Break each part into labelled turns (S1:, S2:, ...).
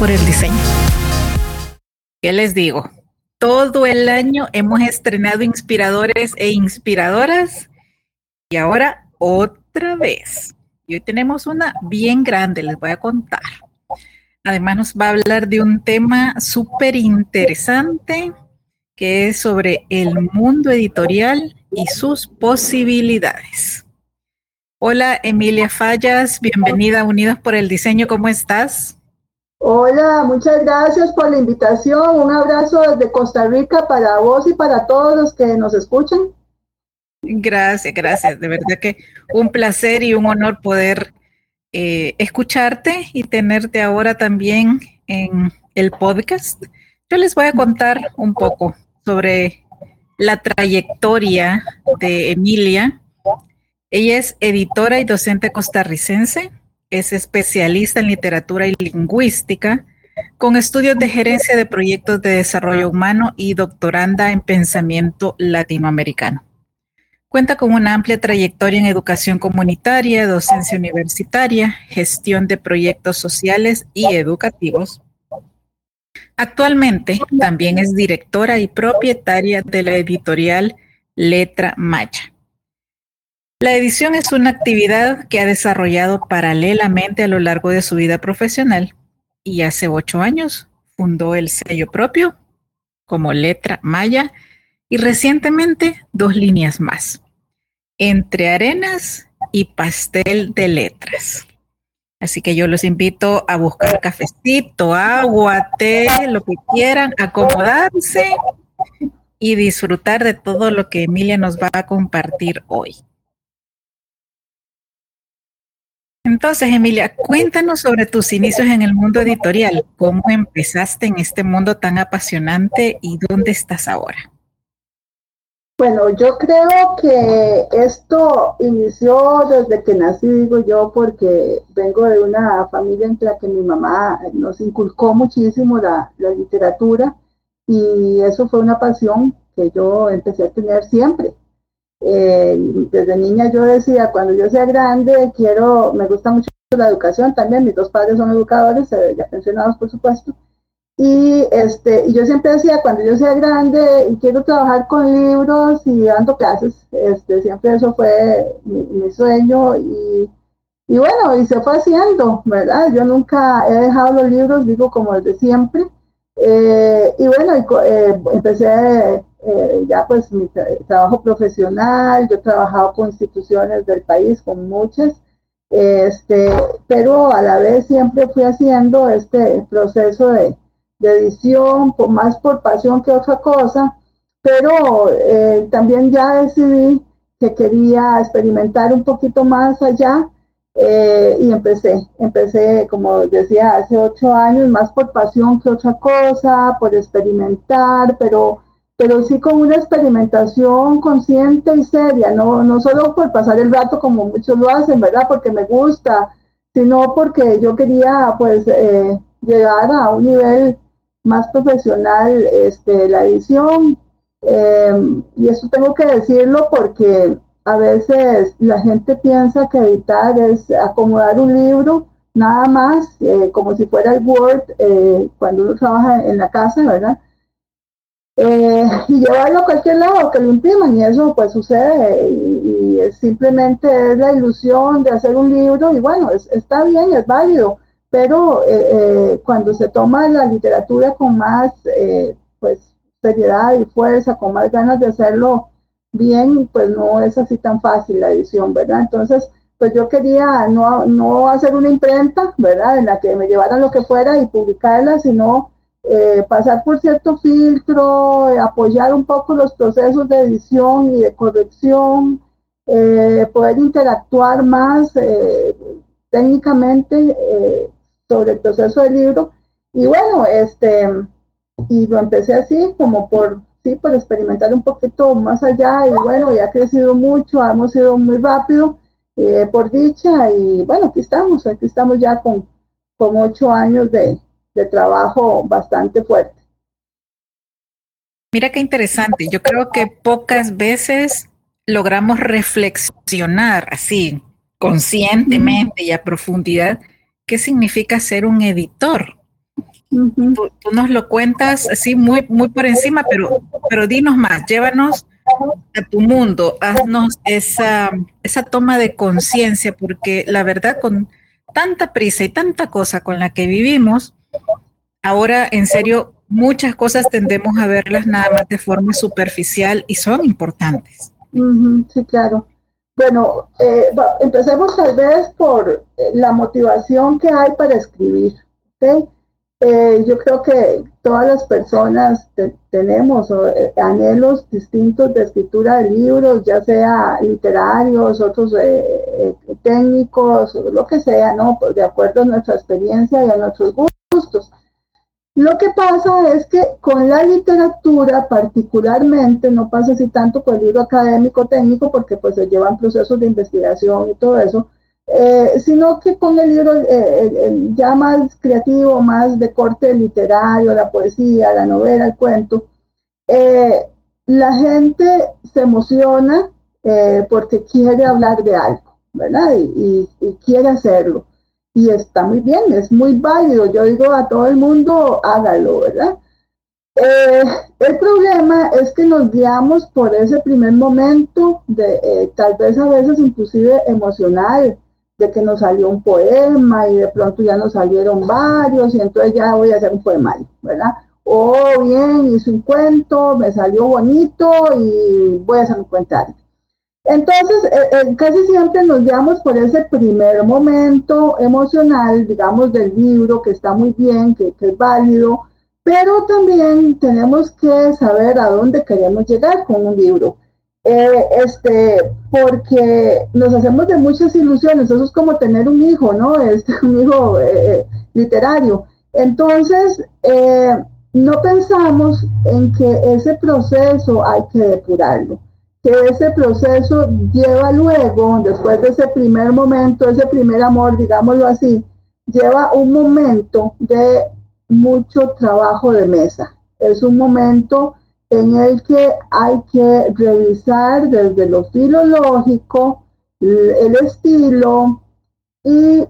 S1: Por el diseño. ¿Qué les digo? Todo el año hemos estrenado inspiradores e inspiradoras y ahora otra vez. Y hoy tenemos una bien grande, les voy a contar. Además nos va a hablar de un tema súper interesante que es sobre el mundo editorial y sus posibilidades. Hola Emilia Fallas, bienvenida a Unidos por el Diseño, ¿cómo estás?
S2: Hola, muchas gracias por la invitación. Un abrazo desde Costa Rica para vos y para todos los que nos escuchan.
S1: Gracias, gracias. De verdad que un placer y un honor poder eh, escucharte y tenerte ahora también en el podcast. Yo les voy a contar un poco sobre la trayectoria de Emilia. Ella es editora y docente costarricense es especialista en literatura y lingüística, con estudios de gerencia de proyectos de desarrollo humano y doctoranda en pensamiento latinoamericano. Cuenta con una amplia trayectoria en educación comunitaria, docencia universitaria, gestión de proyectos sociales y educativos. Actualmente también es directora y propietaria de la editorial Letra Maya. La edición es una actividad que ha desarrollado paralelamente a lo largo de su vida profesional y hace ocho años fundó el sello propio como Letra Maya y recientemente dos líneas más, Entre Arenas y Pastel de Letras. Así que yo los invito a buscar cafecito, agua, té, lo que quieran, acomodarse y disfrutar de todo lo que Emilia nos va a compartir hoy. Entonces, Emilia, cuéntanos sobre tus inicios en el mundo editorial. ¿Cómo empezaste en este mundo tan apasionante y dónde estás ahora?
S2: Bueno, yo creo que esto inició desde que nací, digo yo, porque vengo de una familia en la que mi mamá nos inculcó muchísimo la, la literatura y eso fue una pasión que yo empecé a tener siempre. Eh, desde niña yo decía, cuando yo sea grande, quiero, me gusta mucho la educación también, mis dos padres son educadores, eh, ya pensionados por supuesto, y, este, y yo siempre decía, cuando yo sea grande y quiero trabajar con libros y dando clases, este, siempre eso fue mi, sueño y, y, bueno, y se fue haciendo, ¿verdad? Yo nunca he dejado los libros, digo, como desde siempre. Eh, y bueno, empecé eh, ya pues mi trabajo profesional, yo he trabajado con instituciones del país, con muchas, este, pero a la vez siempre fui haciendo este proceso de, edición, más por pasión que otra cosa, pero eh, también ya decidí que quería experimentar un poquito más allá eh, y empecé, empecé, como decía, hace ocho años, más por pasión que otra cosa, por experimentar, pero pero sí con una experimentación consciente y seria, no, no solo por pasar el rato como muchos lo hacen, ¿verdad? Porque me gusta, sino porque yo quería pues eh, llegar a un nivel más profesional este, la edición. Eh, y eso tengo que decirlo porque a veces la gente piensa que editar es acomodar un libro nada más, eh, como si fuera el Word cuando uno trabaja en la casa, ¿verdad? Y llevarlo a cualquier lado, que lo impriman, y eso pues sucede, y, simplemente es la ilusión de hacer un libro, y bueno, está bien, es válido, pero eh, eh, cuando se toma la literatura con más eh, pues seriedad y fuerza, con más ganas de hacerlo bien, pues no es así tan fácil la edición, ¿verdad? Entonces, pues yo quería no, no hacer una imprenta, ¿verdad? En la que me llevaran lo que fuera y publicarla, sino pasar por cierto filtro, apoyar un poco los procesos de edición y de corrección, poder interactuar más técnicamente sobre el proceso del libro. Y bueno, este, y lo empecé así, como por, sí, por experimentar un poquito más allá, y bueno, ya ha crecido mucho, hemos ido muy rápido, eh, por dicha, y bueno, aquí estamos, aquí estamos ya con, con ocho años de, de trabajo bastante fuerte.
S1: Mira qué interesante, yo creo que pocas veces logramos reflexionar así, conscientemente y a profundidad qué significa ser un editor. tú, nos lo cuentas así muy, muy por encima, pero, pero dinos más, llévanos a tu mundo, haznos esa, esa toma de conciencia, porque la verdad con tanta prisa y tanta cosa con la que vivimos, ahora en serio muchas cosas tendemos a verlas nada más de forma superficial y son importantes.
S2: sí, claro. Bueno, eh, empecemos tal vez por eh, la motivación que hay para escribir. Eh, yo creo que todas las personas tenemos anhelos distintos de escritura de libros, ya sea literarios, otros técnicos, lo que sea, ¿no? De acuerdo a nuestra experiencia y a nuestros gustos. Lo que pasa es que con la literatura particularmente, no pasa así tanto con el libro académico técnico, porque pues se llevan procesos de investigación y todo eso, eh, sino que con el libro eh, ya más creativo, más de corte literario, la poesía, la novela, el cuento, eh, la gente se emociona porque quiere hablar de algo, ¿verdad? y quiere hacerlo y está muy bien, es muy válido. Yo digo a todo el mundo, hágalo, ¿verdad? Eh, el problema es que nos guiamos por ese primer momento, de, eh, tal vez a veces inclusive emocional, de que nos salió un poema y de pronto ya nos salieron varios y entonces ya voy a hacer un poema, ¿verdad? O bien, hice un cuento, me salió bonito y voy a hacer un cuentario. Entonces, eh, eh, casi siempre nos guiamos por ese primer momento emocional, digamos, del libro, que está muy bien, que, es válido, pero también tenemos que saber a dónde queremos llegar con un libro. Eh, este, porque nos hacemos de muchas ilusiones, eso es como tener un hijo, ¿no? Este, un hijo literario. Entonces, no pensamos en que ese proceso hay que depurarlo que ese proceso lleva luego, después de ese primer momento, ese primer amor, digámoslo así, lleva un momento de mucho trabajo de mesa. Es un momento en el que hay que revisar desde lo filológico, el estilo y,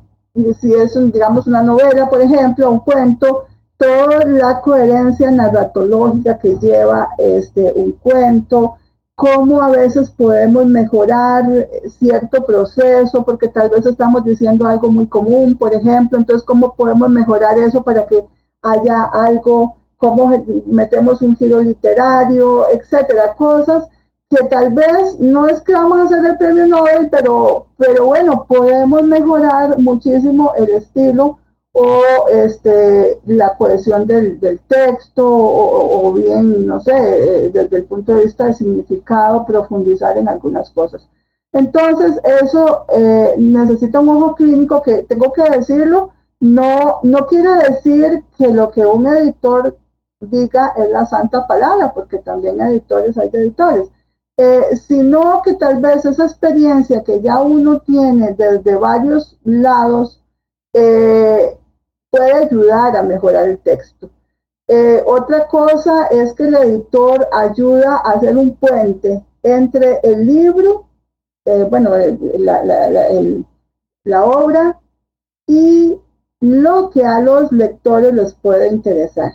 S2: si es, digamos, una novela, por ejemplo, un cuento, toda la coherencia narratológica que lleva este, un cuento, cómo a veces podemos mejorar cierto proceso, porque tal vez estamos diciendo algo muy común, por ejemplo, entonces cómo podemos mejorar eso para que haya algo, cómo metemos un giro literario, etcétera, cosas que tal vez no es que vamos a hacer el premio Nobel, pero, pero bueno, podemos mejorar muchísimo el estilo o este, la cohesión del, texto o, bien, no sé, eh, desde el punto de vista de significado, profundizar en algunas cosas. Entonces, eso eh, necesita un ojo clínico que, tengo que decirlo, no, no quiere decir que lo que un editor diga es la santa palabra, porque también editores hay editores, eh, sino que tal vez esa experiencia que ya uno tiene desde varios lados, eh, puede ayudar a mejorar el texto. Eh, otra cosa es que el editor ayuda a hacer un puente entre el libro, eh, bueno, la, la, obra y lo que a los lectores les puede interesar.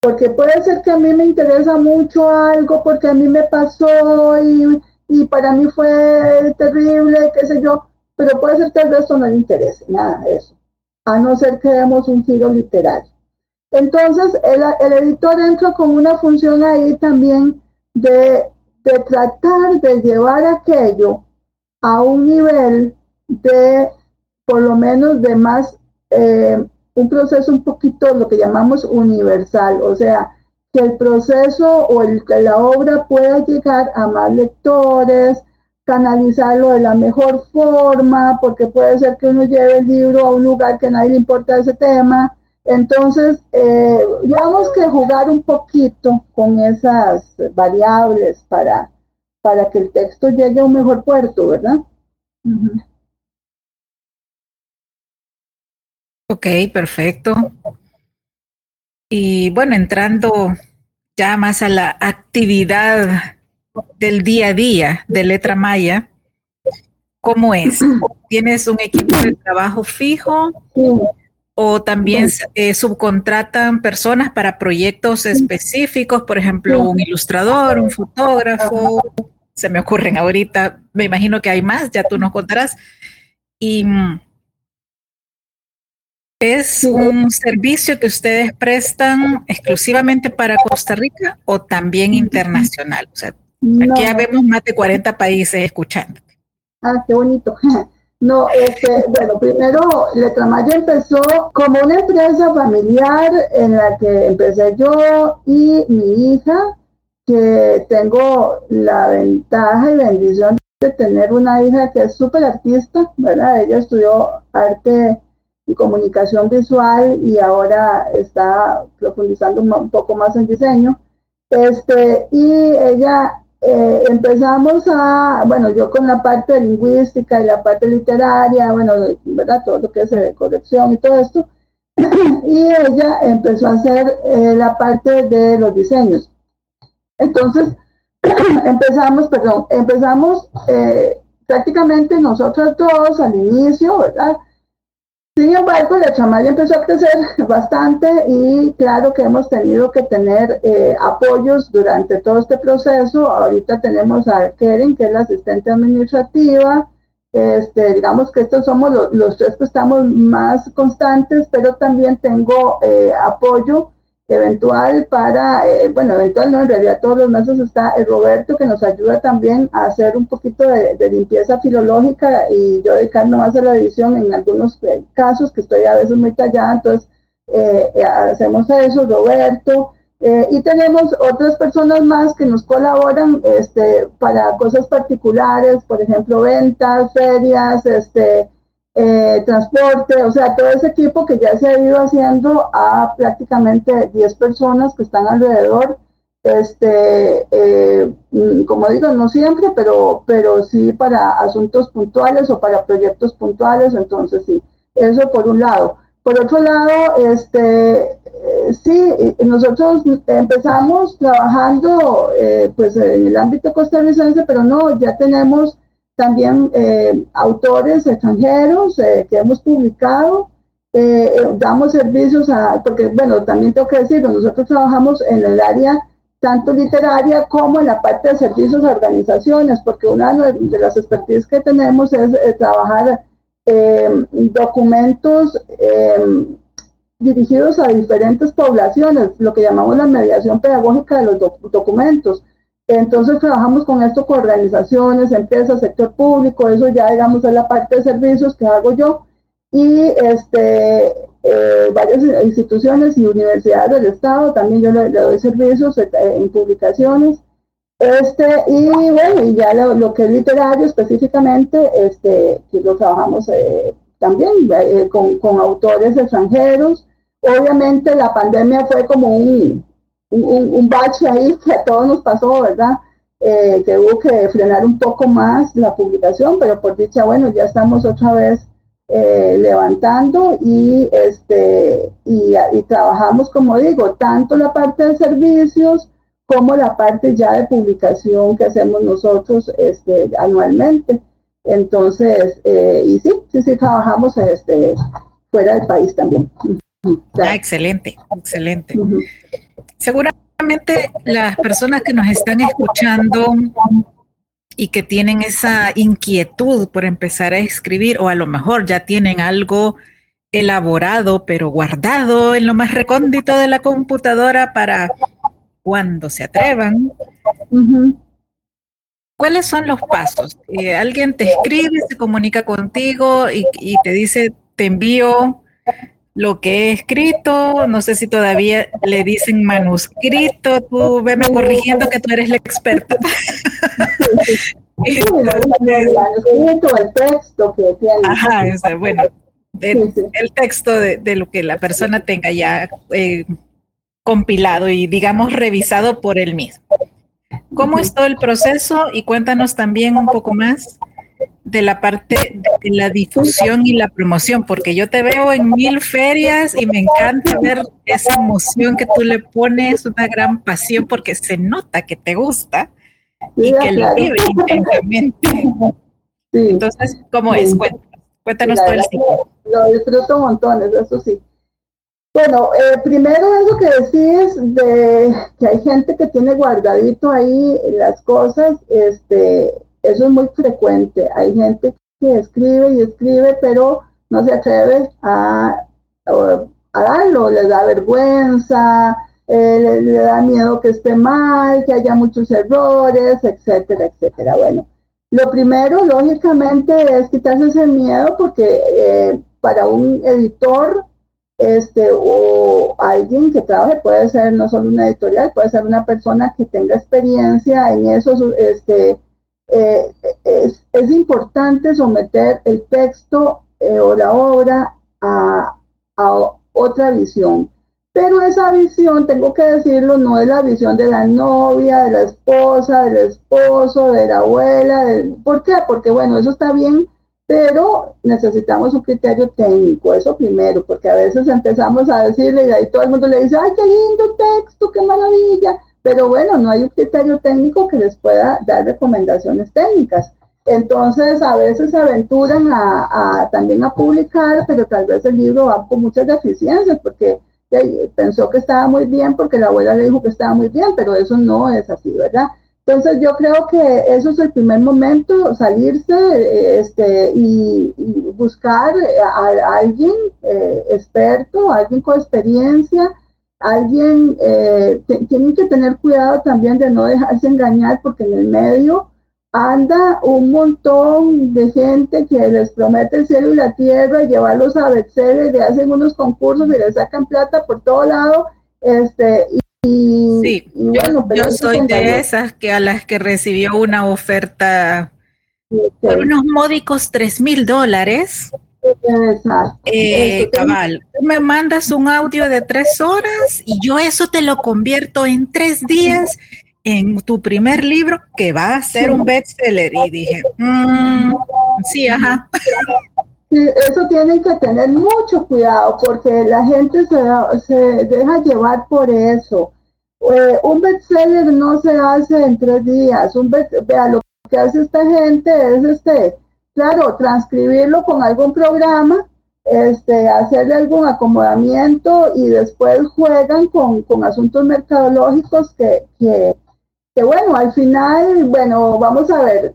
S2: Porque puede ser que a mí me interesa mucho algo porque a mí me pasó y, y para mí fue terrible, qué sé yo, pero puede ser que al resto no le interese nada de eso, a no ser que demos un giro literario. Entonces, el, editor entra con una función ahí también de, tratar de llevar aquello a un nivel de, por lo menos, de más, eh, un proceso un poquito lo que llamamos universal, o sea, que el proceso o el, que la obra pueda llegar a más lectores, canalizarlo de la mejor forma, porque puede ser que uno lleve el libro a un lugar que nadie le importa ese tema, entonces, eh, digamos que jugar un poquito con esas variables para, para que el texto llegue a un mejor puerto, ¿verdad?
S1: Ok, perfecto. Y bueno, entrando ya más a la actividad del día a día de Letra Maya, ¿cómo es? ¿Tienes un equipo de trabajo fijo? o también eh, subcontratan personas para proyectos específicos, por ejemplo, un ilustrador, un fotógrafo, se me ocurren ahorita, me imagino que hay más, ya tú nos contarás. Y mm, es un servicio que ustedes prestan exclusivamente para Costa Rica o también internacional. O sea, aquí ya vemos más de 40 países escuchando.
S2: Ah, qué bonito. No, este, bueno, primero Letramaya empezó como una empresa familiar en la que empecé yo y mi hija, que tengo la ventaja y bendición de tener una hija que es súper artista, ¿verdad? Ella estudió arte y comunicación visual y ahora está profundizando un poco más en diseño. Este, y ella eh, empezamos a, bueno, yo con la parte lingüística y la parte literaria, bueno, ¿verdad? Todo lo que es de corrección y todo esto. y ella empezó a hacer eh, la parte de los diseños. Entonces, empezamos, perdón, empezamos eh, prácticamente nosotros todos al inicio, ¿verdad? Sin embargo, la chamaya empezó a crecer bastante y claro que hemos tenido que tener eh, apoyos durante todo este proceso. Ahorita tenemos a Keren, que es la asistente administrativa. Este, digamos que estos somos los, tres que estamos más constantes, pero también tengo eh, apoyo eventual para, eh, bueno, eventual no, en realidad todos los meses está el Roberto que nos ayuda también a hacer un poquito de, limpieza filológica y yo dedicando más a la edición en algunos eh, casos que estoy a veces muy tallada, entonces eh, hacemos eso, Roberto, y tenemos otras personas más que nos colaboran este, para cosas particulares, por ejemplo, ventas, ferias, este, eh, transporte, o sea, todo ese equipo que ya se ha ido haciendo a prácticamente 10 personas que están alrededor. Este, eh, mm, como digo, no siempre, pero, pero sí para asuntos puntuales o para proyectos puntuales, entonces sí, eso por un lado. Por otro lado, este, eh, sí, nosotros empezamos trabajando pues en el ámbito costarricense, pero no, ya tenemos también eh, autores extranjeros eh, que hemos publicado. Eh, damos servicios a, porque bueno, también tengo que decir, nosotros trabajamos en el área tanto literaria como en la parte de servicios a organizaciones, porque una de las expertise que tenemos es trabajar documentos dirigidos a diferentes poblaciones, lo que llamamos la mediación pedagógica de los documentos. Entonces trabajamos con esto con organizaciones, empresas, sector público, eso ya digamos es la parte de servicios que hago yo y este, eh, varias instituciones y universidades del Estado, también yo le, doy servicios eh, en publicaciones. Este, y bueno, y ya lo, que es literario específicamente, este, que lo trabajamos eh, también con, con autores extranjeros. Obviamente la pandemia fue como un, un, bache ahí que a todos nos pasó, ¿verdad? Eh, que hubo que frenar un poco más la publicación, pero por dicha, bueno, ya estamos otra vez eh, levantando y, este, y, trabajamos, como digo, tanto la parte de servicios como la parte ya de publicación que hacemos nosotros este, anualmente. Entonces, eh, y sí, sí, sí, trabajamos este, fuera del país también.
S1: Ah, excelente, excelente. Seguramente las personas que nos están escuchando y que tienen esa inquietud por empezar a escribir o a lo mejor ya tienen algo elaborado pero guardado en lo más recóndito de la computadora para cuando se atrevan. ¿Cuáles son los pasos? Eh, alguien te escribe, se comunica contigo y, y te dice, te envío lo que he escrito, no sé si todavía le dicen manuscrito, tú veme corrigiendo que tú eres la experta.
S2: el texto que
S1: Ajá, bueno, el, texto de, lo que la persona tenga ya eh, compilado y digamos revisado por él mismo. ¿Cómo es todo el proceso? Y cuéntanos también un poco más de la parte de la difusión y la promoción, porque yo te veo en mil ferias y me encanta ver esa emoción que tú le pones, una gran pasión, porque se nota que te gusta y que lo vive intensamente. Entonces, ¿cómo es? Cuéntanos, todo el
S2: ciclo. Lo disfruto montones, eso sí. Bueno, eh, primero eso que decís de que hay gente que tiene guardadito ahí las cosas, este, eso es muy frecuente. Hay gente que escribe y escribe, pero no se atreve a, darlo, les da vergüenza, eh, le, da miedo que esté mal, que haya muchos errores, etcétera, etcétera. Bueno, lo primero, lógicamente, es quitarse ese miedo porque eh, para un editor este, o alguien que trabaje, puede ser no solo una editorial, puede ser una persona que tenga experiencia en eso, este, eh, es, importante someter el texto eh, o la obra a, otra visión. Pero esa visión, tengo que decirlo, no es la visión de la novia, de la esposa, del esposo, de la abuela. ¿Por qué? Porque bueno, eso está bien, pero necesitamos un criterio técnico, eso primero, porque a veces empezamos a decirle y ahí todo el mundo le dice, ay, qué lindo texto, qué maravilla, pero bueno, no hay un criterio técnico que les pueda dar recomendaciones técnicas. Entonces, a veces se aventuran a, también a publicar, pero tal vez el libro va con muchas deficiencias, porque pensó que estaba muy bien, porque la abuela le dijo que estaba muy bien, pero eso no es así, ¿verdad? Entonces yo creo que eso es el primer momento, salirse este, y, buscar a, alguien eh, experto, alguien con experiencia, alguien eh, tiene que tener cuidado también de no dejarse engañar porque en el medio anda un montón de gente que les promete el cielo y la tierra y llevarlos a Betseles, le hacen unos concursos y le sacan plata por todo lado. Este,
S1: y, sí, yo, soy de esas que a las que recibió una oferta por unos módicos tres mil dólares eh, cabal, me mandas un audio de tres horas y yo eso te lo convierto en tres días en tu primer libro que va a ser un bestseller. Y dije, mm, sí, ajá.
S2: eso tienen que tener mucho cuidado porque la gente se, se deja llevar por eso. Eh, un bestseller no se hace en tres días. Un vea, lo que hace esta gente es este claro, transcribirlo con algún programa, este, hacerle algún acomodamiento y después juegan con, asuntos mercadológicos que, que, bueno, al final, bueno, vamos a ver,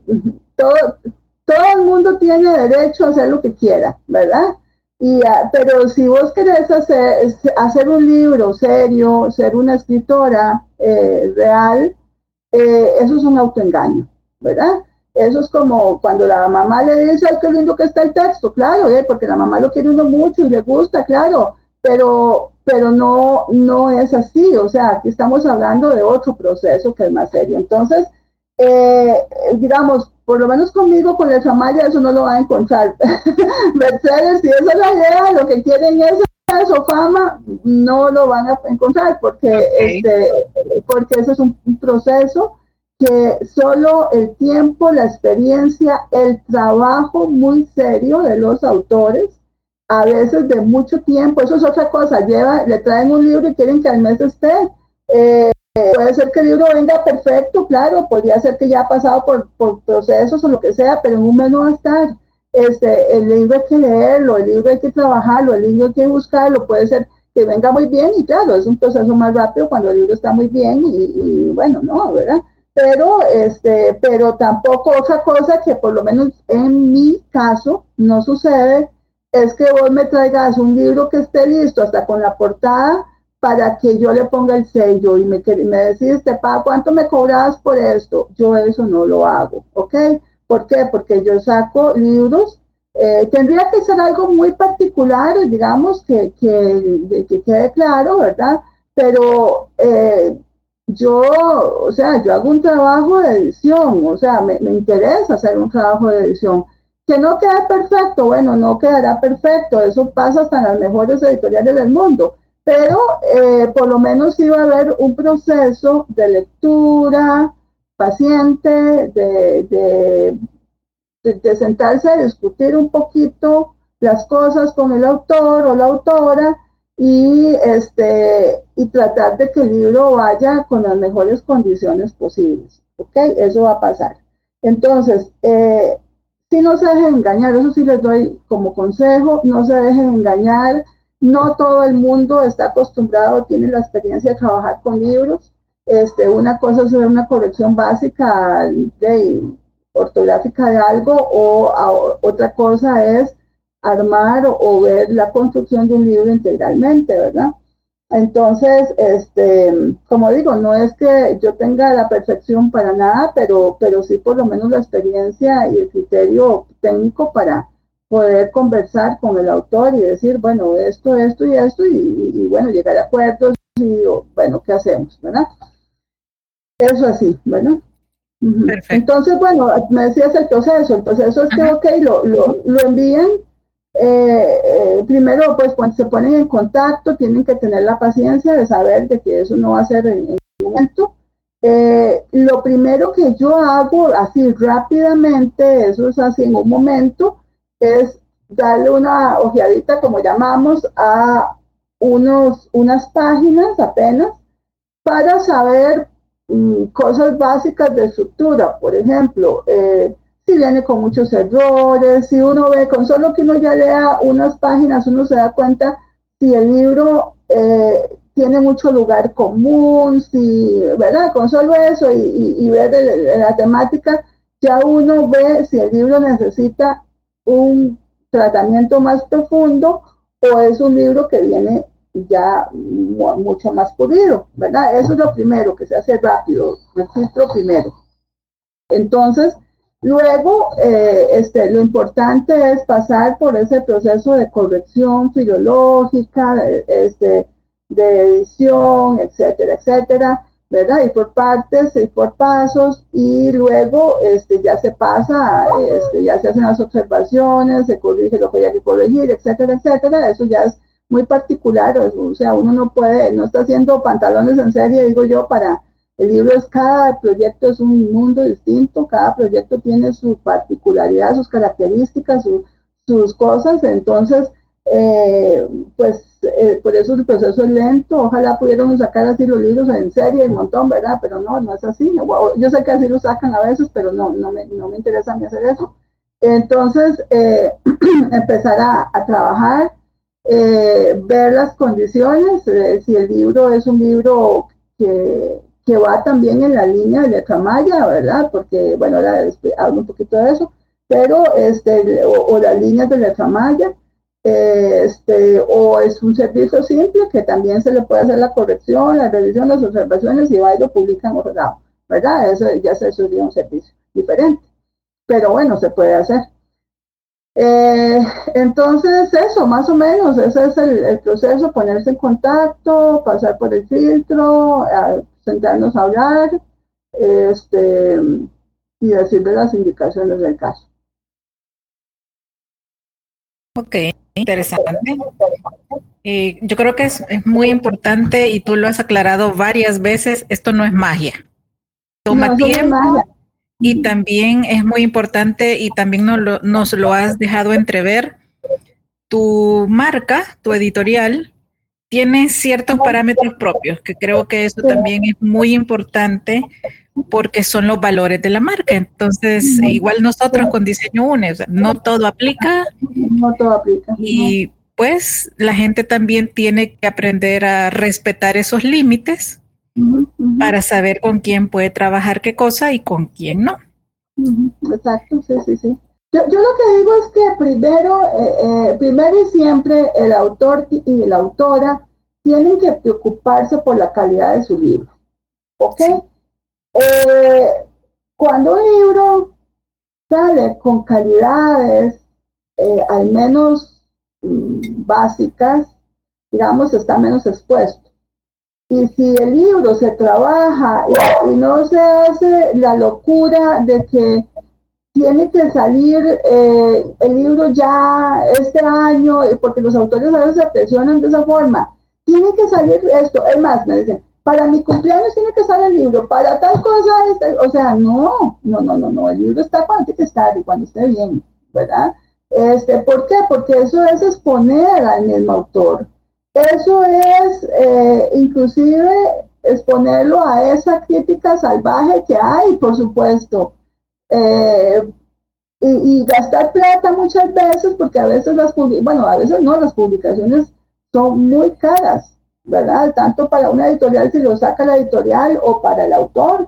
S2: todo, todo el mundo tiene derecho a hacer lo que quiera, ¿verdad? Y, ah, pero si vos querés hacer, hacer un libro serio, ser una escritora eh, real, eh, eso es un autoengaño, ¿verdad? Eso es como cuando la mamá le dice, ay, qué lindo que está el texto, claro, ¿eh? porque la mamá lo quiere uno mucho y le gusta, claro, pero, pero no, no es así, o sea, aquí estamos hablando de otro proceso que es más serio. Entonces, eh, digamos, por lo menos conmigo, con el Samaya, eso no lo va a encontrar. Mercedes, si esa es la idea, lo que quieren es eso, fama, no lo van a encontrar porque, este, porque eso es un proceso que solo el tiempo, la experiencia, el trabajo muy serio de los autores, a veces de mucho tiempo, eso es otra cosa, lleva, le traen un libro y quieren que al mes esté. Eh, puede ser que el libro venga perfecto, claro, podría ser que ya ha pasado por, por procesos o lo que sea, pero en un mes no va a estar. Este, el libro hay que leerlo, el libro hay que trabajarlo, el libro hay que buscarlo, puede ser que venga muy bien y claro, es un proceso más rápido cuando el libro está muy bien y, bueno, no, ¿verdad? Pero, este, pero tampoco otra cosa que por lo menos en mi caso no sucede es que vos me traigas un libro que esté listo hasta con la portada para que yo le ponga el sello y me, me decís, pa, ¿cuánto me cobras por esto? Yo eso no lo hago, ¿ok? ¿Por qué? Porque yo saco libros eh, tendría que ser algo muy particular, digamos, que, que, que quede claro, ¿verdad? Pero eh, yo, o sea, yo hago un trabajo de edición, o sea, me, me, interesa hacer un trabajo de edición. Que no quede perfecto, bueno, no quedará perfecto, eso pasa hasta en las mejores editoriales del mundo, pero eh, por lo menos va a haber un proceso de lectura paciente, de, de de, sentarse a discutir un poquito las cosas con el autor o la autora y, este, y tratar de que el libro vaya con las mejores condiciones posibles. ¿Ok? Eso va a pasar. Entonces, eh, si no se dejen engañar, eso sí les doy como consejo, no se dejen engañar. No todo el mundo está acostumbrado, tiene la experiencia de trabajar con libros. Este, una cosa es hacer una corrección básica de ortográfica de algo o otra cosa es armar o, ver la construcción de un libro integralmente, ¿verdad? Entonces, este, como digo, no es que yo tenga la perfección para nada, pero, pero sí por lo menos la experiencia y el criterio técnico para poder conversar con el autor y decir, bueno, esto, esto y esto, y, bueno, llegar a acuerdos y, bueno, ¿qué hacemos? ¿Verdad? Eso así, bueno. Entonces, bueno, me decías el proceso. El proceso es que, ok, lo, lo, envían. Eh, eh, primero, pues cuando se ponen en contacto, tienen que tener la paciencia de saber de que eso no va a ser en, un momento. Eh, lo primero que yo hago así rápidamente, eso es así en un momento, es darle una ojeadita, como llamamos, a unos, unas páginas apenas para saber Mm, cosas básicas de estructura, por ejemplo, eh, si viene con muchos errores, si uno ve, con solo que uno ya lea unas páginas, uno se da cuenta si el libro eh, tiene mucho lugar común, si, ¿verdad? Con solo eso y, ver la temática, ya uno ve si el libro necesita un tratamiento más profundo o es un libro que viene ya mucho más pulido, ¿verdad? Eso es lo primero, que se hace rápido, registro primero. Entonces, luego, eh, este, lo importante es pasar por ese proceso de corrección filológica, este, de edición, etcétera, etcétera, ¿verdad? Y por partes y por pasos, y luego este, ya se pasa, este, ya se hacen las observaciones, se corrige lo que hay que corregir, etcétera, etcétera. Eso ya es muy particular, o sea, uno no puede, no está haciendo pantalones en serie, digo yo, para el libro es cada proyecto es un mundo distinto, cada proyecto tiene su particularidad, sus características, sus cosas, entonces, eh, pues eh, por eso el proceso es lento, ojalá pudiéramos sacar así los libros en serie, un montón, ¿verdad? Pero no, no es así, yo sé que así lo sacan a veces, pero no, no me, no me interesa a mí hacer eso. Entonces, eh, empezar a trabajar ver las condiciones, si el libro es un libro que, que, va también en la línea de Camaya, ¿verdad? Porque, bueno, ahora este, hablo un poquito de eso, pero, este, o, las líneas de la eh, este, o es un servicio simple que también se le puede hacer la corrección, la revisión, las observaciones y va y lo publican ¿verdad? ¿verdad? Eso ya se sería un servicio diferente. Pero bueno, se puede hacer. Eh, entonces, eso, más o menos, ese es el, proceso, ponerse en contacto, pasar por el filtro, sentarnos a hablar este, y decirle las indicaciones del caso.
S1: Ok, interesante. Eh, yo creo que es, es, muy importante y tú lo has aclarado varias veces, esto no es magia. toma tiempo y también es muy importante y también nos lo, nos lo has dejado entrever. Tu marca, tu editorial, tiene ciertos parámetros propios, que creo que eso también es muy importante porque son los valores de la marca. Entonces, igual nosotros con Diseño UNE, no todo aplica.
S2: No todo aplica.
S1: Y pues la gente también tiene que aprender a respetar esos límites para saber con quién puede trabajar qué cosa y con quién no.
S2: Exacto, sí, sí, sí. Yo, yo, lo que digo es que primero, eh, eh, primero y siempre el autor y la autora tienen que preocuparse por la calidad de su libro. ¿Ok? Eh, cuando un libro sale con calidades al menos mm, básicas, digamos, está menos expuesto. Y si el libro se trabaja y, no se hace la locura de que tiene que salir eh, el libro ya este año, porque los autores a veces se presionan de esa forma, tiene que salir esto, es más, me dicen, para mi cumpleaños tiene que salir el libro, para tal cosa, este, o sea, no, no, no, no, no, el libro está cuando tiene que estar y cuando esté bien, ¿verdad? Este, ¿Por qué? Porque eso es exponer al mismo autor. Eso es eh, inclusive exponerlo a esa crítica salvaje que hay, por supuesto. Eh, y, gastar plata muchas veces, porque a veces las bueno, a veces no, las publicaciones son muy caras, ¿verdad? Tanto para una editorial si lo saca la editorial o para el autor.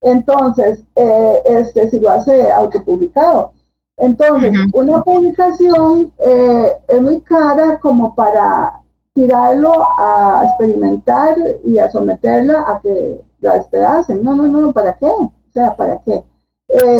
S2: Entonces, eh, este, si lo hace autopublicado. Entonces, una publicación es muy cara como para tirarlo a experimentar y a someterla a que la despedacen. No, no, no, ¿para qué? O sea, ¿para qué? Eh,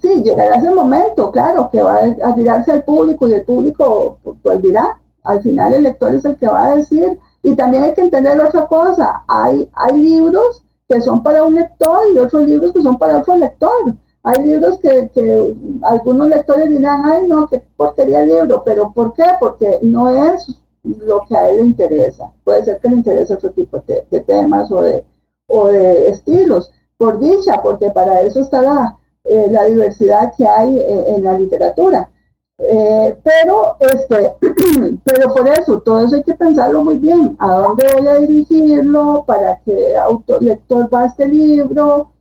S2: sí, llegará ese momento, claro, que va a tirarse al público y el público pues dirá. Al final el lector es el que va a decir. Y también hay que entender otra cosa. Hay, hay libros que son para un lector y otros libros que son para otro lector. Hay libros que, que algunos lectores dirán, ay, no, qué porquería el libro. ¿Pero por qué? Porque no es lo que a él le interesa. Puede ser que le interese otro tipo de, temas o de, o de estilos, por dicha, porque para eso está la, eh, la diversidad que hay eh, en la literatura. Eh, pero, este, pero por eso, todo eso hay que pensarlo muy bien. ¿A dónde voy a dirigirlo? ¿Para qué autor, lector va este libro?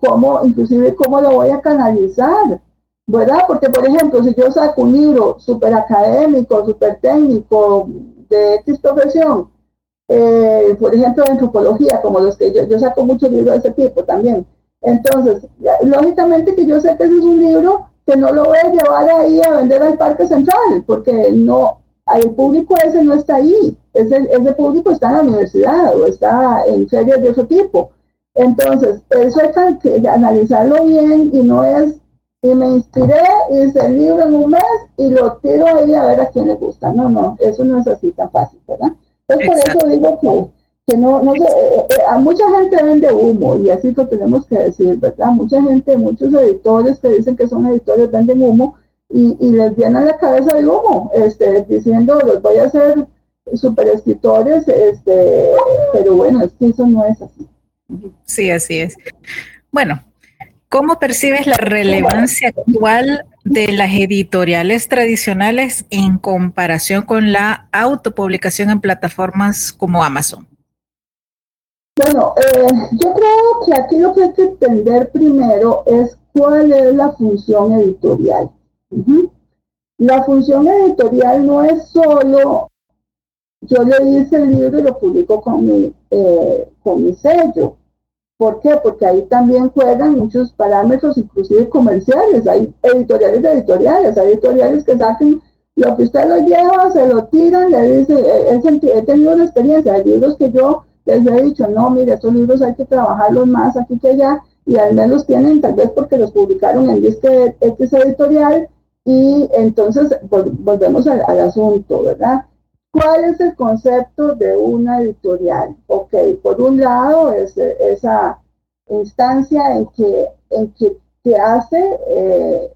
S2: ¿Cómo, inclusive, cómo lo voy a canalizar? ¿verdad? Porque, por ejemplo, si yo saco un libro súper académico, súper técnico, de X profesión, eh, por ejemplo, de antropología, como los que yo, yo saco muchos libros de ese tipo también. Entonces, lógicamente que yo sé que ese es un libro que no lo voy a llevar ahí a vender al Parque Central, porque no, el público ese no está ahí, ese, ese público está en la universidad o está en ferias de otro tipo. Entonces, eso hay que analizarlo bien y no es y me inspiré, hice el libro en un mes y lo tiro ahí a ver a quién le gusta. No, no, eso no es así tan fácil, ¿verdad? Entonces por eso digo que, que no, no sé, eh, eh, a mucha gente vende humo y así lo tenemos que decir, ¿verdad? Mucha gente, muchos editores que dicen que son editores venden humo y, y les viene la cabeza el humo, este, diciendo los voy a hacer super escritores, este, pero bueno, es que eso no es así.
S1: Sí, así es. Bueno, ¿Cómo percibes la relevancia actual de las editoriales tradicionales en comparación con la autopublicación en plataformas como Amazon?
S2: Bueno, eh, yo creo que aquí lo que hay que entender primero es cuál es la función editorial. La función editorial no es solo, yo le hice el libro y lo publico con mi, eh, con mi sello. ¿Por qué? Porque ahí también juegan muchos parámetros, inclusive comerciales. Hay editoriales de editoriales, hay editoriales que saquen lo que usted lo lleva, se lo tiran, le dice, he, tenido una experiencia, hay libros que yo les he dicho, no, mire, estos libros hay que trabajarlos más aquí que allá, y al menos tienen, tal vez porque los publicaron en disque X editorial, y entonces volvemos al asunto, ¿verdad? ¿Cuál es el concepto de una editorial? Ok, por un lado es esa instancia en que, en que te hace eh,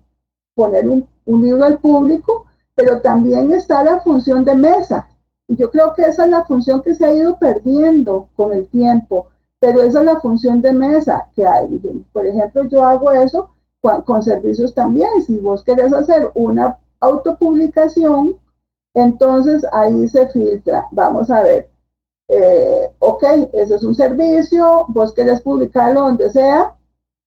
S2: poner un, libro al público, pero también está la función de mesa. Y yo creo que esa es la función que se ha ido perdiendo con el tiempo. pero esa es la función de mesa que hay. Por ejemplo, yo hago eso con, servicios también. Si vos querés hacer una autopublicación, entonces ahí se filtra. Vamos a ver. Eh, ok, ese es un servicio, vos querés publicarlo donde sea,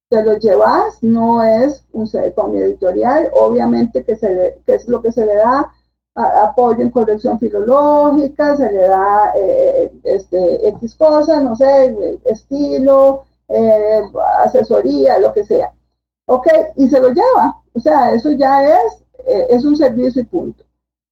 S2: te lo llevas, no es un con editorial, obviamente que, se que es lo que se le da apoyo en corrección filológica, se le da eh, este, X cosas, no sé, estilo, eh, asesoría, lo que sea. Ok, y se lo lleva. O sea, eso ya es, eh, es un servicio y punto.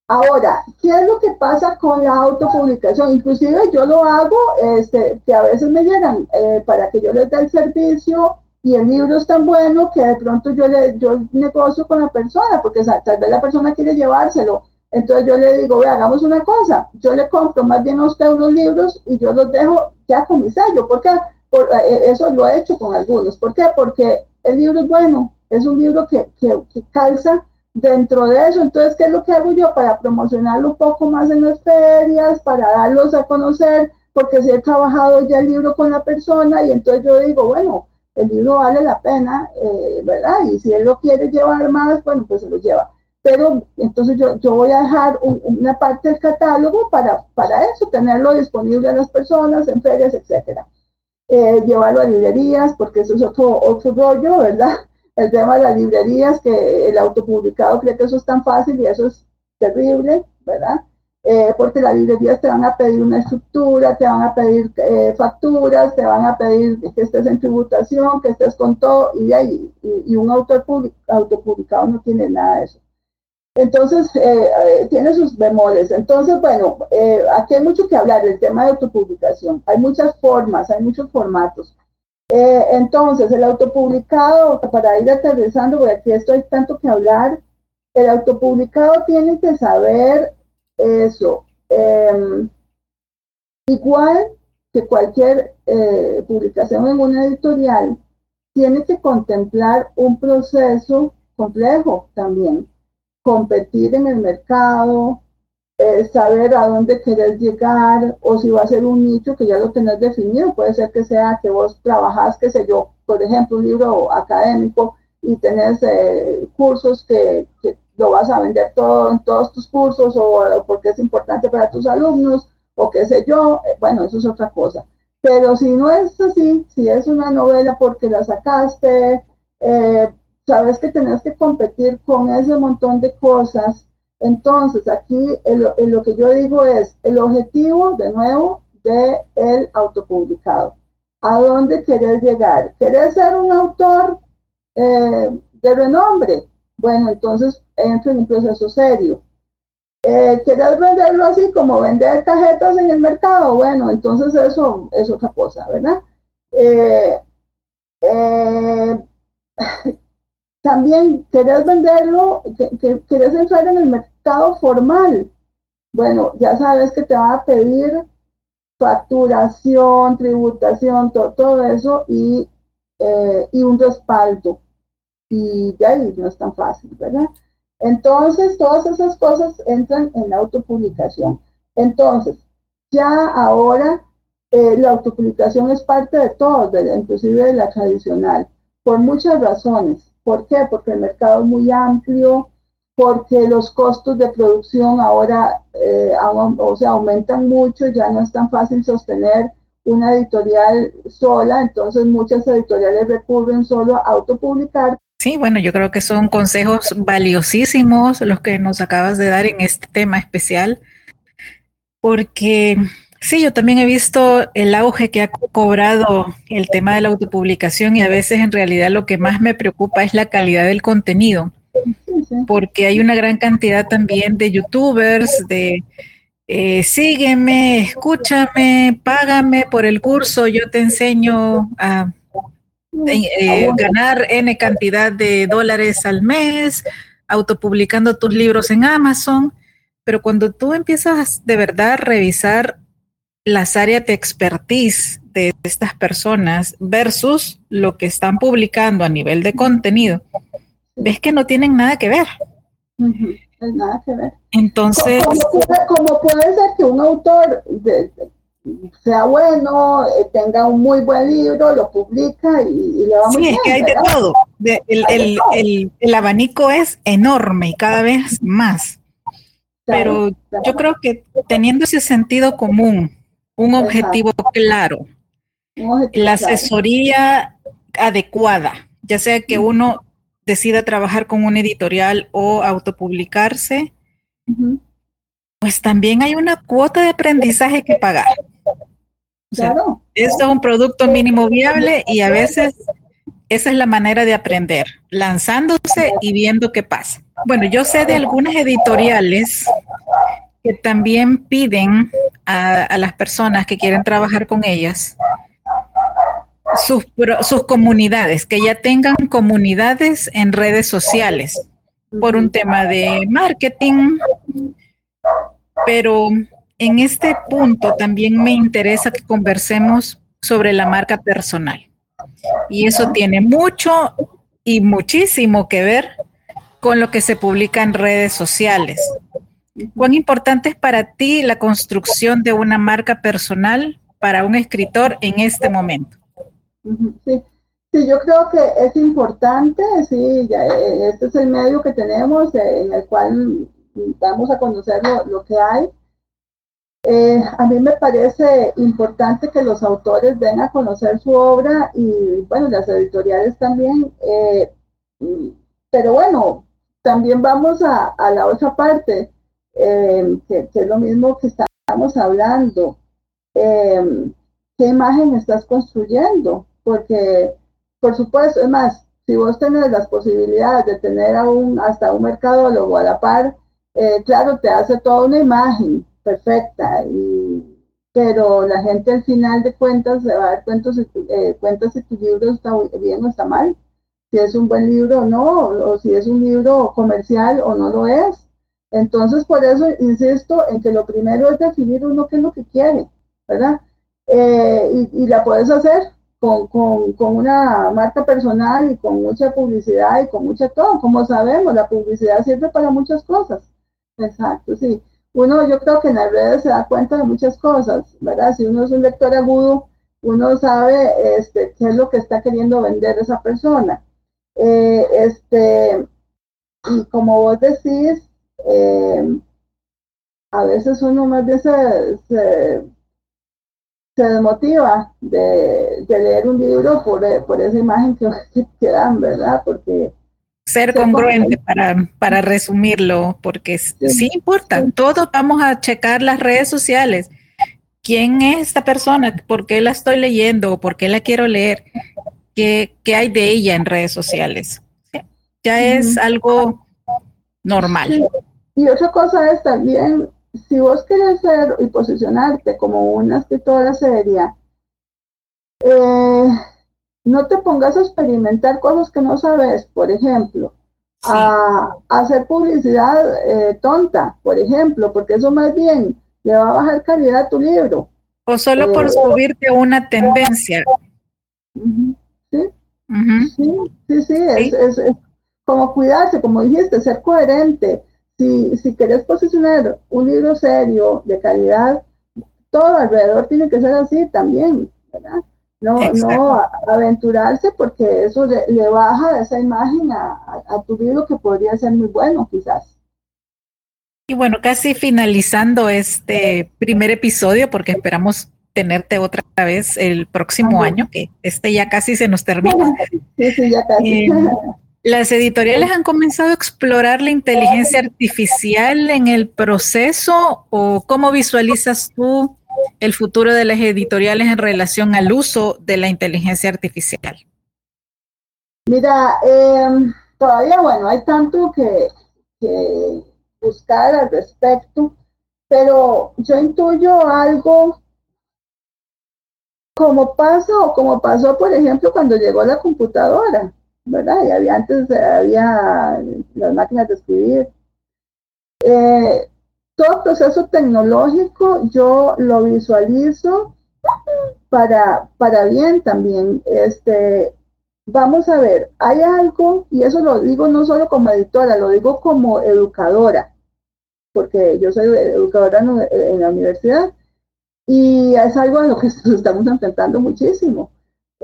S2: Ahora, ¿qué es lo que pasa con la autopublicación? Inclusive yo lo hago, este, que a veces me llegan para que yo les dé el servicio y el libro es tan bueno que de pronto yo, le, yo negocio con la persona, porque tal vez la persona quiere llevárselo entonces yo le digo, ve, hagamos una cosa, yo le compro más bien a usted unos libros y yo los dejo ya con mi sello, porque por, eh, eso lo he hecho con algunos. ¿Por qué? Porque el libro es bueno, es un libro que, que, calza dentro de eso. Entonces, ¿qué es lo que hago yo para promocionarlo un poco más en las ferias, para darlos a conocer? Porque si he trabajado ya el libro con la persona y entonces yo digo, bueno, el libro vale la pena, eh, ¿verdad? Y si él lo quiere llevar más, bueno, pues se lo lleva pero entonces yo, yo voy a dejar una parte del catálogo para, para eso, tenerlo disponible a las personas en ferias, etcétera. Eh, llevarlo a librerías, porque eso es otro, otro rollo, ¿verdad? El tema de las librerías, que el autopublicado cree que eso es tan fácil y eso es terrible, ¿verdad? Eh, porque las librerías te van a pedir una estructura, te van a pedir eh, facturas, te van a pedir que estés en tributación, que estés con todo, y, ahí, y, un autor autopublicado no tiene nada de eso. Entonces, eh, eh, tiene sus bemoles. Entonces, bueno, eh, aquí hay mucho que hablar del tema de autopublicación. Hay muchas formas, hay muchos formatos. Entonces, el autopublicado, para ir aterrizando, porque aquí esto hay tanto que hablar, el autopublicado tiene que saber eso. Em, igual que cualquier publicación en una editorial, tiene que contemplar un proceso complejo también competir en el mercado, eh, saber a dónde querés llegar o si va a ser un nicho que ya lo tenés definido. Puede ser que sea que vos trabajás, qué sé yo, por ejemplo, un libro académico y tenés eh, cursos que, lo vas a vender todo en todos tus cursos o, porque es importante para tus alumnos o qué sé yo. Eh, bueno, eso es otra cosa. Pero si no es así, si es una novela porque la sacaste, sabes que tenés que competir con ese montón de cosas. Entonces, aquí lo que yo digo es el objetivo, de nuevo, de el autopublicado. ¿A dónde querés llegar? ¿Querés ser un autor eh, de renombre? Bueno, entonces entra en un proceso serio. Eh, ¿Querés venderlo así como vender cajetas en el mercado? Bueno, entonces eso es otra cosa, ¿verdad? Eh, también querés venderlo, que, querés entrar en el mercado formal. Bueno, ya sabes que te va a pedir facturación, tributación, todo, eso y, eh, y un respaldo. Y de ahí no es tan fácil, ¿verdad? Entonces, todas esas cosas entran en la autopublicación. Entonces, ya ahora eh, la autopublicación es parte de todo, inclusive de la tradicional, por muchas razones. ¿Por qué? Porque el mercado es muy amplio, porque los costos de producción ahora eh, o sea, aumentan mucho, ya no es tan fácil sostener una editorial sola, entonces muchas editoriales recurren solo a autopublicar.
S1: Sí, bueno, yo creo que son consejos valiosísimos los que nos acabas de dar en este tema especial, porque Sí, yo también he visto el auge que ha cobrado el tema de la autopublicación y a veces en realidad lo que más me preocupa es la calidad del contenido, porque hay una gran cantidad también de youtubers, de eh, sígueme, escúchame, págame por el curso, yo te enseño a eh, ganar N cantidad de dólares al mes, autopublicando tus libros en Amazon, pero cuando tú empiezas de verdad a revisar las áreas de expertise de estas personas versus lo que están publicando a nivel de contenido, ves que no tienen nada que ver.
S2: nada que ver.
S1: Entonces...
S2: Como, puede ser que un autor sea bueno, eh, tenga un muy buen libro, lo publica y, le va muy bien.
S1: Sí, es que hay de todo. el, el, abanico es enorme y cada vez más. Pero yo creo que teniendo ese sentido común, un objetivo claro, la asesoría adecuada, ya sea que uno decida trabajar con un editorial o autopublicarse, pues también hay una cuota de aprendizaje que pagar. claro. Esto es un producto mínimo viable y a veces esa es la manera de aprender, lanzándose y viendo qué pasa. Bueno, yo sé de algunas editoriales que también piden a, las personas que quieren trabajar con ellas sus, comunidades, que ya tengan comunidades en redes sociales por un tema de marketing. Pero en este punto también me interesa que conversemos sobre la marca personal. Y eso tiene mucho y muchísimo que ver con lo que se publica en redes sociales. ¿Cuán importante es para ti la construcción de una marca personal para un escritor en este momento?
S2: Sí, sí yo creo que es importante, sí, eh, este es el medio que tenemos eh, en el cual vamos a conocer lo, que hay. Eh, a mí me parece importante que los autores den a conocer su obra y, bueno, las editoriales también. pero bueno, también vamos a, la otra parte, eh, que, es lo mismo que estamos hablando. ¿Qué imagen estás construyendo? Porque, por supuesto, es más, si vos tenés las posibilidades de tener un, hasta un mercadólogo a la par, eh, claro, te hace toda una imagen perfecta, pero la gente al final de cuentas se va a dar cuenta si, cuenta si tu libro está bien o está mal si es un buen libro o no, o si es un libro comercial o no lo es. Entonces, por eso insisto en que lo primero es definir uno qué es lo que quiere, ¿verdad? Eh, y, la puedes hacer con, con, una marca personal y con mucha publicidad y con mucha todo. Como sabemos, la publicidad sirve para muchas cosas. Exacto, sí. Uno, yo creo que en las redes se da cuenta de muchas cosas, ¿verdad? Si uno es un lector agudo, uno sabe este, qué es lo que está queriendo vender esa persona. Eh, este, y como vos decís, eh, a veces uno más bien se, se, desmotiva de, leer un libro por, por esa imagen que, que, dan, ¿verdad? Porque
S1: ser congruente para, para resumirlo, porque sí, importa, todos vamos a checar las redes sociales. ¿Quién es esta persona? ¿Por qué la estoy leyendo? ¿Por qué la quiero leer? qué, hay de ella en redes sociales. Ya es algo normal.
S2: Y otra cosa es también, si vos querés ser y posicionarte como una escritora seria, eh, no te pongas a experimentar cosas que no sabes, por ejemplo, a, hacer publicidad eh, tonta, por ejemplo, porque eso más bien le va a bajar calidad a tu libro.
S1: O solo por eh, subirte a una tendencia.
S2: Sí, sí, sí, Es, como cuidarse, como dijiste, ser coherente. Si, si querés posicionar un libro serio, de calidad, todo alrededor tiene que ser así también, ¿verdad? No, no aventurarse porque eso le, baja esa imagen a, a, tu libro que podría ser muy bueno quizás.
S1: Y bueno, casi finalizando este primer episodio, porque esperamos tenerte otra vez el próximo año, que este ya casi se nos termina.
S2: Sí, sí, ya casi.
S1: Eh, las editoriales han comenzado a explorar la inteligencia artificial en el proceso o cómo visualizas tú el futuro de las editoriales en relación al uso de la inteligencia artificial?
S2: Mira, em, todavía, bueno, hay tanto que, que buscar al respecto, pero yo intuyo algo como pasa o como pasó, por ejemplo, cuando llegó la computadora, ¿verdad? Y había antes, había las máquinas de escribir. Eh, todo proceso tecnológico yo lo visualizo para, para bien también. Este, vamos a ver, hay algo, y eso lo digo no solo como editora, lo digo como educadora, porque yo soy educadora en la universidad, Y es algo a lo que nos estamos enfrentando muchísimo.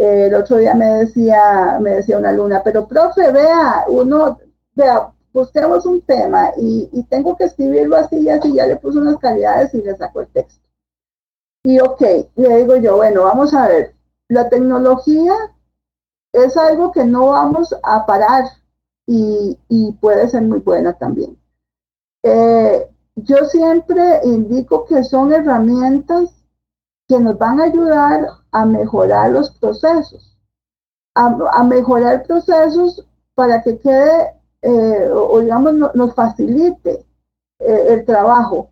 S2: Eh, el otro día me decía, me decía una alumna, pero profe, vea, uno, vea, busquemos un tema y, y, tengo que escribirlo así y así, ya le puse unas calidades y le saco el texto. Y ok, le digo yo, bueno, vamos a ver, la tecnología es algo que no vamos a parar y, y puede ser muy buena también. Eh, yo siempre indico que son herramientas que nos van a ayudar a mejorar los procesos, a, mejorar procesos para que quede, eh, o, digamos, nos facilite eh, el trabajo.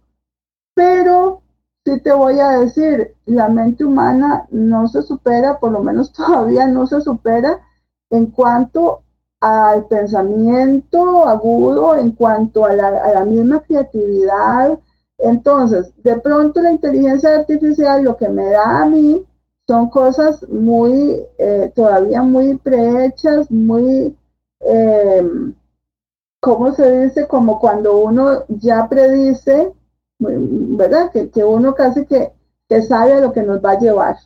S2: Pero sí te voy a decir, la mente humana no se supera, por lo menos todavía no se supera en cuanto al pensamiento agudo, en cuanto a la, a la misma creatividad, entonces, de pronto la inteligencia artificial lo que me da a mí son cosas muy, eh, todavía muy prehechas, muy, eh, ¿cómo se dice? Como cuando uno ya predice, ¿verdad? Que, que uno casi que, que sabe a lo que nos va a llevar.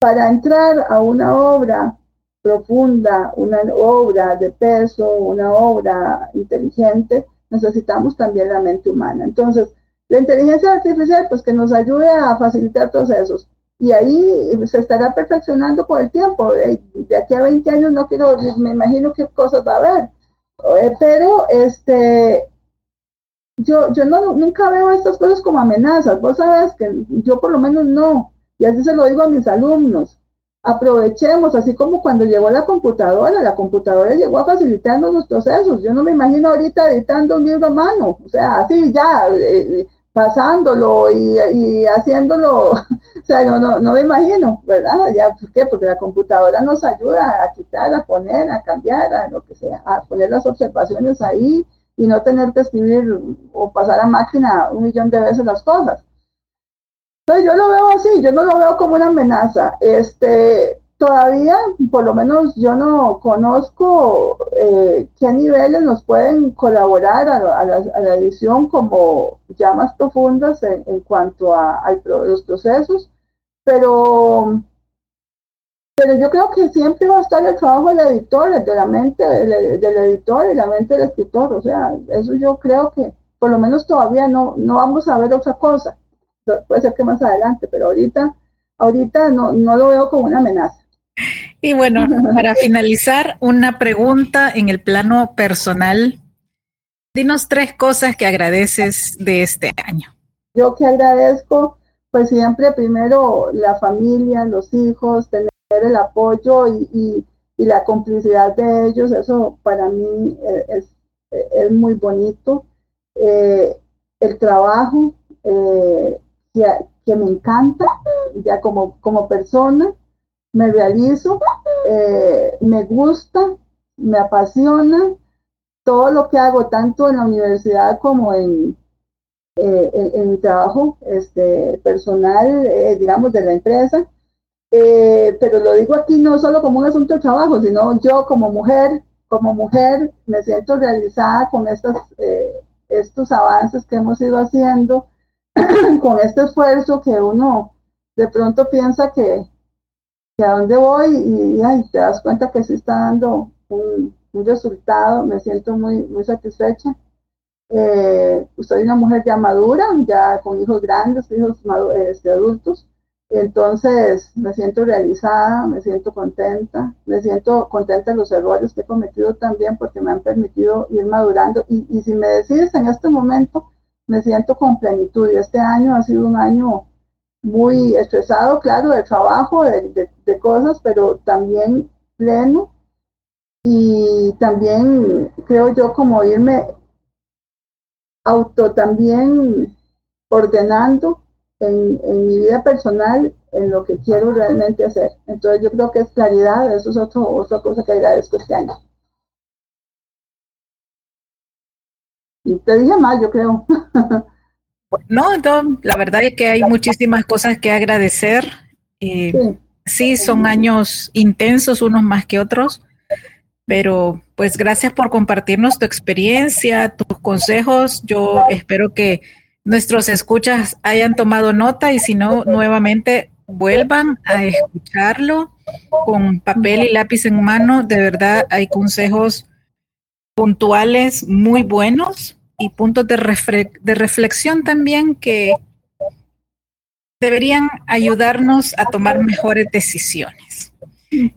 S2: Para entrar a una obra profunda, una obra de peso, una obra inteligente, necesitamos también la mente humana. Entonces, la inteligencia artificial, pues que nos ayude a facilitar procesos. Y ahí se estará perfeccionando con el tiempo. De aquí a 20 años no quiero, me imagino qué cosas va a haber. Eh, pero este, yo, yo no, nunca veo estas cosas como amenazas. Vos sabes que yo por lo menos no. Y así se lo digo a mis alumnos. Aprovechemos, así como cuando llegó la computadora, la computadora llegó a facilitarnos los procesos. Yo no me imagino ahorita editando un libro a mano. O sea, así ya. Eh, pasándolo y, haciéndolo, o sea, no, no, me imagino, ¿verdad? Ya, ¿Por qué? Porque la computadora nos ayuda a quitar, a poner, a cambiar, a lo que sea, a poner las observaciones ahí y no tener que escribir o pasar a máquina un millón de veces las cosas. Entonces yo lo veo así, yo no lo veo como una amenaza. Este, todavía, por lo menos yo no conozco eh, qué niveles nos pueden colaborar a, la, edición como ya más profundas en, cuanto a, los procesos, pero, pero yo creo que siempre va a estar el trabajo del editor, de la mente del, editor y la mente del escritor, o sea, eso yo creo que por lo menos todavía no, no vamos a ver otra cosa. Puede ser que más adelante, pero ahorita, ahorita no, no lo veo como una amenaza.
S1: Y bueno, para finalizar, una pregunta en el plano personal. Dinos tres cosas que agradeces de este año.
S2: Yo que agradezco, pues siempre primero la familia, los hijos, tener el apoyo y, la complicidad de ellos, eso para mí es, muy bonito. Eh, el trabajo eh, que, que, me encanta ya como, como persona me realizo, eh, me gusta, me apasiona todo lo que hago, tanto en la universidad como en, eh, en, mi trabajo este, personal, eh, digamos, de la empresa. pero lo digo aquí no solo como un asunto de trabajo, sino yo como mujer, como mujer me siento realizada con estos, estos avances que hemos ido haciendo, con este esfuerzo que uno de pronto piensa que, a dónde voy y, te das cuenta que sí está dando un, resultado, me siento muy, muy satisfecha. Eh, soy una mujer ya madura, ya con hijos grandes, hijos este, adultos, entonces me siento realizada, me siento contenta, me siento contenta de los errores que he cometido también porque me han permitido ir madurando. Y, y si me decides en este momento, me siento con plenitud. Y este año ha sido un año muy estresado, claro, de trabajo, de, cosas, pero también pleno. Y también creo yo como irme auto también ordenando en, mi vida personal en lo que quiero realmente hacer. Entonces yo creo que es claridad, eso es otro, otra cosa que agradezco este año. Y te dije más, yo creo.
S1: No, la verdad es que hay muchísimas cosas que agradecer. Eh, sí. son años intensos, unos más que otros, pero pues gracias por compartirnos tu experiencia, tus consejos. Yo espero que nuestros escuchas hayan tomado nota y si no, nuevamente vuelvan a escucharlo con papel y lápiz en mano. De verdad, hay consejos puntuales muy buenos y puntos de, de reflexión también que deberían ayudarnos a tomar mejores decisiones.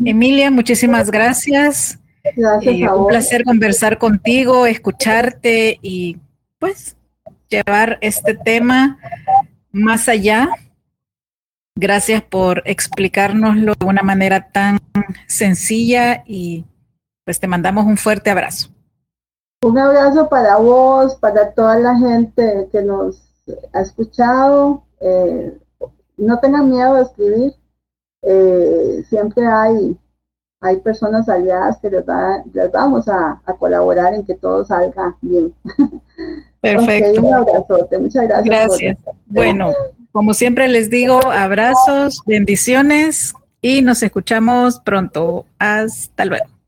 S1: Emilia, muchísimas gracias.
S2: Gracias
S1: eh, un placer conversar contigo, escucharte y pues llevar este tema más allá. Gracias por explicárnoslo de una manera tan sencilla y pues te mandamos un fuerte abrazo.
S2: Un abrazo para vos, para toda la gente que nos ha escuchado. Eh, no tengan miedo de escribir. Eh, siempre hay, hay personas aliadas que les, vamos a, colaborar en que todo salga bien.
S1: Perfecto.
S2: un abrazote. Muchas gracias.
S1: Gracias. Bueno, como siempre les digo, abrazos, bendiciones y nos escuchamos pronto. Hasta luego.